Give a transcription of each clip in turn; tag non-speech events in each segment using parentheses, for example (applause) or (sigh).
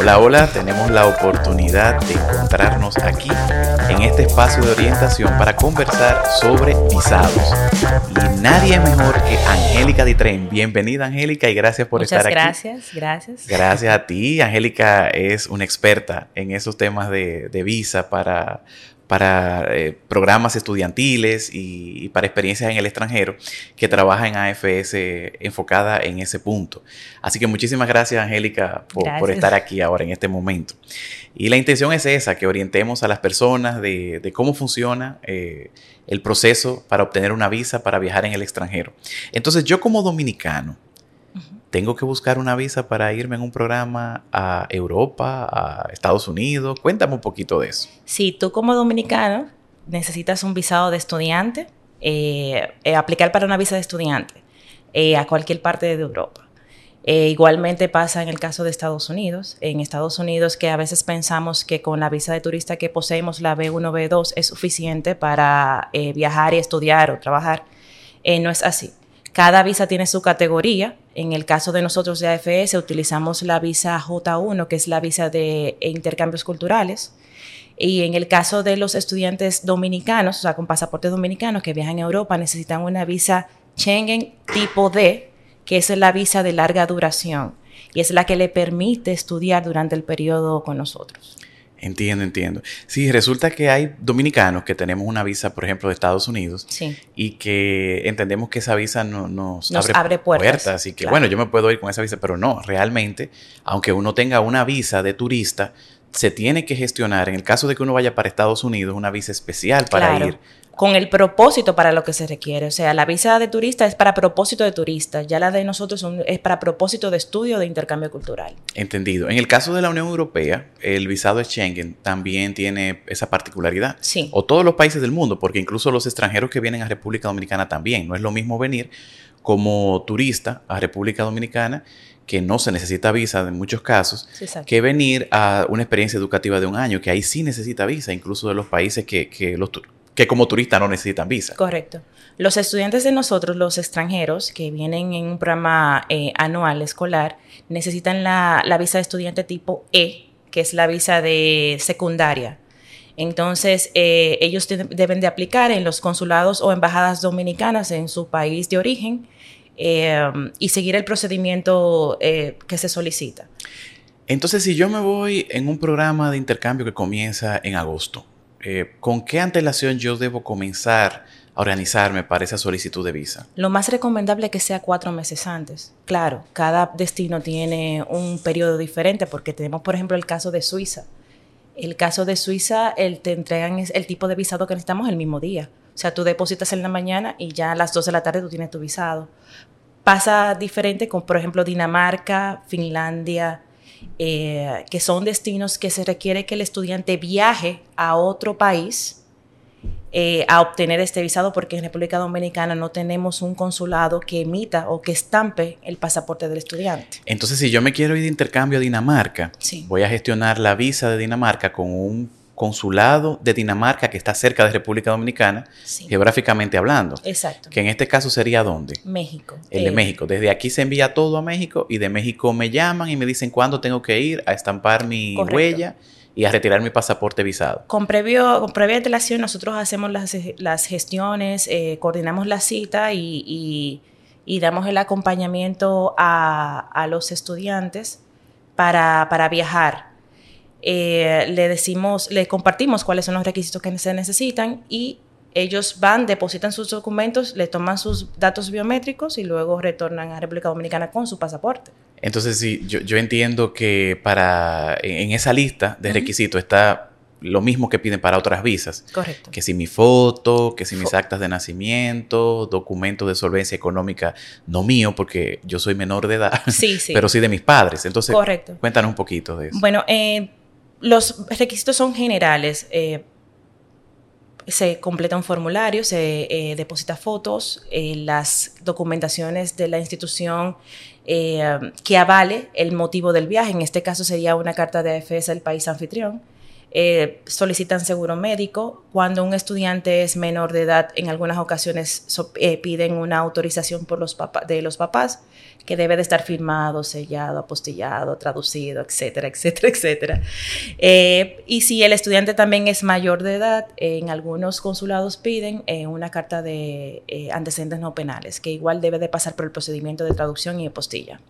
Hola, hola, tenemos la oportunidad de encontrarnos aquí en este espacio de orientación para conversar sobre visados. Y nadie mejor que Angélica Ditren. Bienvenida Angélica y gracias por estar aquí. gracias, gracias. Gracias a ti. Angélica es una experta en esos temas de, de visa para para eh, programas estudiantiles y, para experiencias en el extranjero que trabaja en AFS enfocada en ese punto. Así que muchísimas gracias, Angélica, por, estar aquí ahora en este momento. Y la intención es esa, que orientemos a las personas de, cómo funciona eh, el proceso para obtener una visa para viajar en el extranjero. Entonces, yo como dominicano, tengo que buscar una visa para irme en un programa a Europa, a Estados Unidos. Cuéntame un poquito de eso. Sí, tú como dominicano necesitas un visado de estudiante, eh, eh, aplicar para una visa de estudiante eh, a cualquier parte de Europa. igualmente pasa en el caso de Estados Unidos. En Estados Unidos que a veces pensamos que con la visa de turista que poseemos, la B1, B2, es suficiente para viajar y estudiar o trabajar. no es así. Cada visa tiene su categoría. En el caso de nosotros de AFS utilizamos la visa J1, que es la visa de intercambios culturales. Y en el caso de los estudiantes dominicanos, o sea, con pasaporte dominicano que viajan a Europa, necesitan una visa Schengen tipo D, que es la visa de larga duración y es la que le permite estudiar durante el periodo con nosotros. Entiendo, entiendo. Sí, resulta que hay dominicanos que tenemos una visa, por ejemplo, de Estados Unidos y que entendemos que esa visa no, nos, abre, puertas. y que, bueno, yo me puedo ir con esa visa, pero no, realmente, aunque uno tenga una visa de turista, se tiene que gestionar, en el caso de que uno vaya para Estados Unidos, una visa especial para ir con el propósito para lo que se requiere. O sea, la visa de turista es para propósito de turista, ya la de nosotros es para propósito de estudio de intercambio cultural. Entendido. En el caso de la Unión Europea, el visado de Schengen también tiene esa particularidad. Sí. O todos los países del mundo, porque incluso los extranjeros que vienen a República Dominicana también. No es lo mismo venir como turista a República Dominicana que no se necesita visa en muchos casos, que venir a una experiencia educativa de un año, que ahí sí necesita visa, incluso de los países que, que los, que como turista no necesitan visa. Correcto. Los estudiantes de nosotros, los extranjeros que vienen en un programa eh, anual escolar, necesitan la, visa de estudiante tipo E, que es la visa de secundaria. Entonces, eh, ellos deben de aplicar en los consulados o embajadas dominicanas en su país de origen eh, y seguir el procedimiento que se solicita. Entonces, si yo me voy en un programa de intercambio que comienza en agosto, eh, ¿con qué antelación yo debo comenzar a organizarme para esa solicitud de visa? Lo más recomendable es que sea cuatro meses antes. Claro, cada destino tiene un periodo diferente porque tenemos, por ejemplo, el caso de Suiza. El caso de Suiza, el, te entregan el tipo de visado que necesitamos el mismo día. O sea, tú depositas en la mañana y ya a las 2 de la tarde tú tienes tu visado. Pasa diferente con, por ejemplo, Dinamarca, Finlandia, eh, que son destinos que se requiere que el estudiante viaje a otro país eh, a obtener este visado, porque en República Dominicana no tenemos un consulado que emita o que estampe el pasaporte del estudiante. Entonces, si yo me quiero ir de intercambio a Dinamarca, voy a gestionar la visa de Dinamarca con un consulado de Dinamarca que está cerca de República Dominicana, geográficamente hablando. Exacto. Que en este caso sería dónde? México. El de eh, México. Desde aquí se envía todo a México y de México me llaman y me dicen cuándo tengo que ir a estampar mi huella y a retirar mi pasaporte visado. Con, previo, con previa antelación nosotros hacemos las, gestiones, eh, coordinamos la cita y, damos el acompañamiento a, los estudiantes para, para viajar eh, le decimos, le compartimos cuáles son los requisitos que se necesitan y ellos van, depositan sus documentos, le toman sus datos biométricos y luego retornan a República Dominicana con su pasaporte. Entonces, sí, yo, entiendo que para en esa lista de requisitos está lo mismo que piden para otras visas. Correcto. Que si mi foto, que si mis actas de nacimiento, documentos de solvencia económica, no mío, porque yo soy menor de edad, sí, sí. (laughs) pero sí de mis padres. Entonces, Correcto. cuéntanos un poquito de eso. Bueno, eh, los requisitos son generales. Eh, se completa un formulario, se eh, deposita fotos, eh, las documentaciones de la institución que avale el motivo del viaje. En este caso sería una carta de AFS del país anfitrión. solicitan seguro médico. Cuando un estudiante es menor de edad, en algunas ocasiones piden una autorización por los de los papás que debe de estar firmado, sellado, apostillado, traducido, etcétera, etcétera, etcétera. Eh, y si el estudiante también es mayor de edad, en algunos consulados piden una carta de antecedentes no penales, que igual debe de pasar por el procedimiento de traducción y apostilla.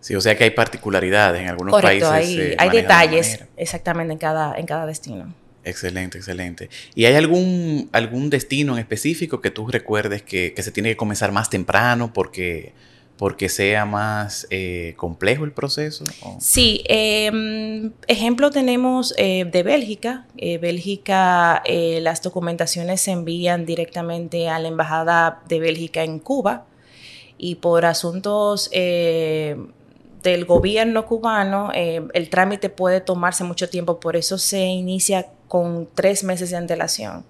Sí, o sea que hay particularidades en algunos países. Hay, hay detalles exactamente en cada, en cada destino. Excelente, excelente. ¿Y hay algún, algún destino en específico que tú recuerdes que, se tiene que comenzar más temprano porque, porque sea más eh, complejo el proceso? Sí, em, ejemplo tenemos eh, de Bélgica. Eh, Bélgica, las documentaciones se envían directamente a la Embajada de Bélgica en Cuba y por asuntos del gobierno cubano, eh, el trámite puede tomarse mucho tiempo, por eso se inicia con tres meses de antelación,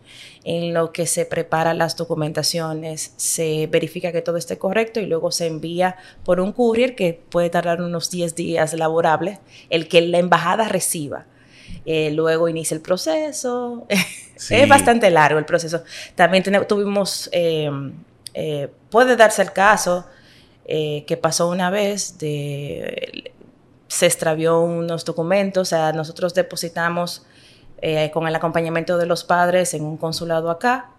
en lo que se preparan las documentaciones, se verifica que todo esté correcto y luego se envía por un courier que puede tardar unos 10 días laborables, el que la embajada reciba. Eh, luego inicia el proceso. (laughs) es bastante largo el proceso. También tuvimos, eh, puede darse el caso eh, que pasó una vez, de, se extravió unos documentos, o sea, nosotros depositamos eh, con el acompañamiento de los padres en un consulado acá.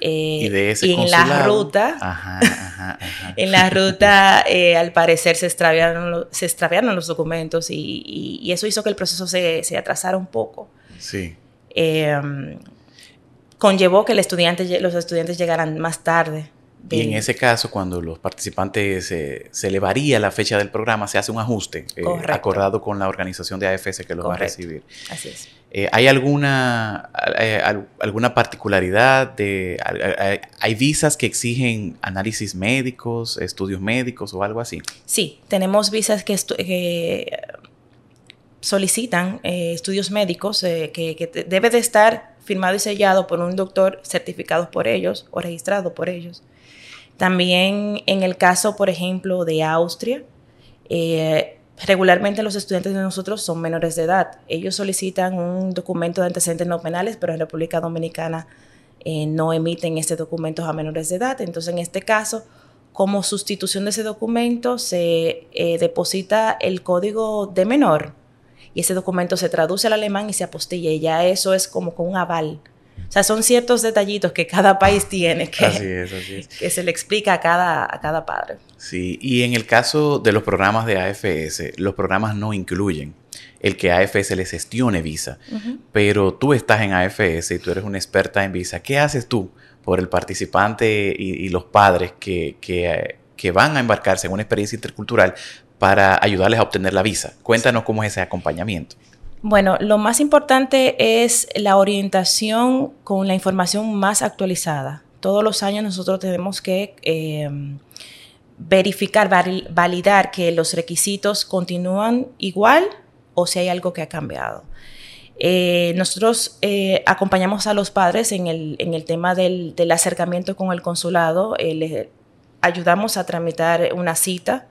Eh, y de ese (laughs) en la ruta, en la ruta, al parecer se extraviaron, se extraviaron los documentos y, eso hizo que el proceso se, se atrasara un poco. Sí. conllevó que el estudiante, los estudiantes llegaran más tarde y en ese caso, cuando los participantes se le varía la fecha del programa, se hace un ajuste eh, acordado con la organización de AFS que los va a recibir. Así es. Eh, ¿Hay alguna, eh, alguna particularidad? de ¿Hay visas que exigen análisis médicos, estudios médicos o algo así? Sí, tenemos visas que, solicitan estudios médicos que, que debe de estar firmado y sellado por un doctor certificado por ellos o registrado por ellos. También en el caso, por ejemplo, de Austria, eh, regularmente los estudiantes de nosotros son menores de edad. Ellos solicitan un documento de antecedentes no penales, pero en República Dominicana eh, no emiten este documento a menores de edad. Entonces, en este caso, como sustitución de ese documento, se eh, deposita el código de menor y ese documento se traduce al alemán y se apostilla y ya eso es como con un aval o sea, son ciertos detallitos que cada país (laughs) tiene que, que se le explica a cada, a cada padre. Sí, y en el caso de los programas de AFS, los programas no incluyen el que AFS les gestione visa, pero tú estás en AFS y tú eres una experta en visa. ¿Qué haces tú por el participante y, los padres que, que, que van a embarcarse en una experiencia intercultural para ayudarles a obtener la visa? Cuéntanos cómo es ese acompañamiento. Bueno, lo más importante es la orientación con la información más actualizada. Todos los años nosotros tenemos que eh, verificar, validar que los requisitos continúan igual o si hay algo que ha cambiado. Eh, nosotros eh, acompañamos a los padres en el, tema del, acercamiento con el consulado, les ayudamos a tramitar una cita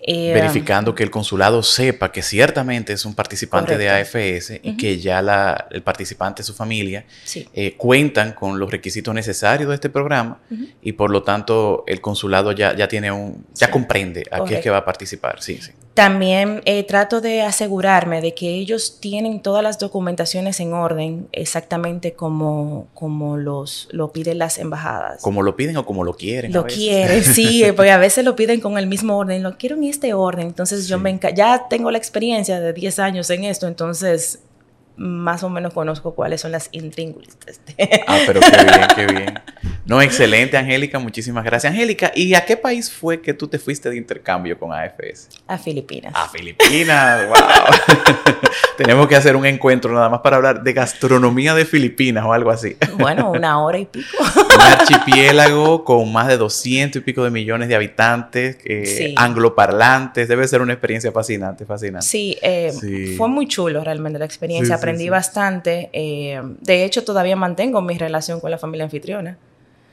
eh, Verificando que el consulado sepa que ciertamente es un participante de AFS y que ya la, el participante y su familia eh, cuentan con los requisitos necesarios de este programa y por lo tanto el consulado ya, ya tiene un, ya comprende a qué es que va a participar. Sí, sí. También eh, trato de asegurarme de que ellos tienen todas las documentaciones en orden exactamente como, como los, lo piden las embajadas. Como lo piden o como lo quieren. Lo quieren, sí, (laughs) porque a veces lo piden con el mismo orden, lo quiero en este orden. Entonces yo me ya tengo la experiencia de 10 años en esto, entonces más o menos conozco cuáles son las intríngulis. Ah, pero qué bien, qué bien. (laughs) No, excelente, Angélica, muchísimas gracias. Angélica, ¿y a qué país fue que tú te fuiste de intercambio con AFS? A Filipinas. A Filipinas, (laughs) wow. (laughs) Tenemos que hacer un encuentro nada más para hablar de gastronomía de Filipinas o algo así. (laughs) Bueno, una hora y pico. un archipiélago con más de 200 y pico de millones de habitantes, eh, angloparlantes. Debe ser una experiencia fascinante, fascinante. Sí, eh, fue muy chulo realmente la experiencia. Aprendí bastante. Eh, de hecho, todavía mantengo mi relación con la familia anfitriona.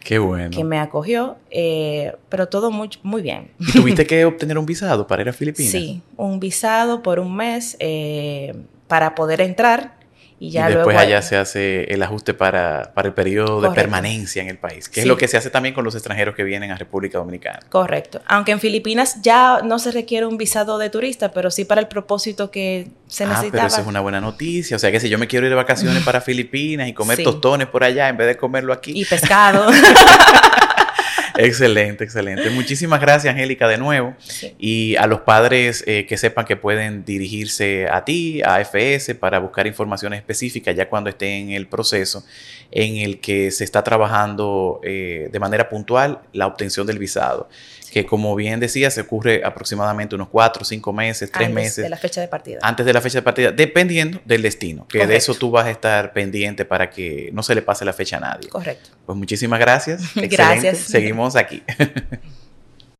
Qué bueno. Que me acogió, eh, pero todo muy, muy bien. ¿Y tuviste (laughs) que obtener un visado para ir a Filipinas? Sí, un visado por un mes eh, para poder entrar Y, ya después allá se hace el ajuste para, para el periodo de permanencia en el país, que es lo que se hace también con los extranjeros que vienen a República Dominicana. Correcto. Aunque en Filipinas ya no se requiere un visado de turista, pero sí para el propósito que se necesitaba. Ah, pero eso es una buena noticia. O sea que si yo me quiero ir de vacaciones para (laughs) Filipinas y comer tostones por allá en vez de comerlo aquí. Y pescado. (laughs) excelente, excelente. Muchísimas gracias, Angélica, de nuevo. Y a los padres eh, que sepan que pueden dirigirse a ti, a FS, para buscar información específica ya cuando estén en el proceso en el que se está trabajando eh, de manera puntual la obtención del visado que como bien decía, se ocurre aproximadamente unos cuatro, cinco meses, tres meses. Antes de la fecha de partida. Antes de la fecha de partida, dependiendo del destino, que de eso tú vas a estar pendiente para que no se le pase la fecha a nadie. Correcto. Pues muchísimas gracias. (laughs) gracias. Seguimos aquí. (laughs)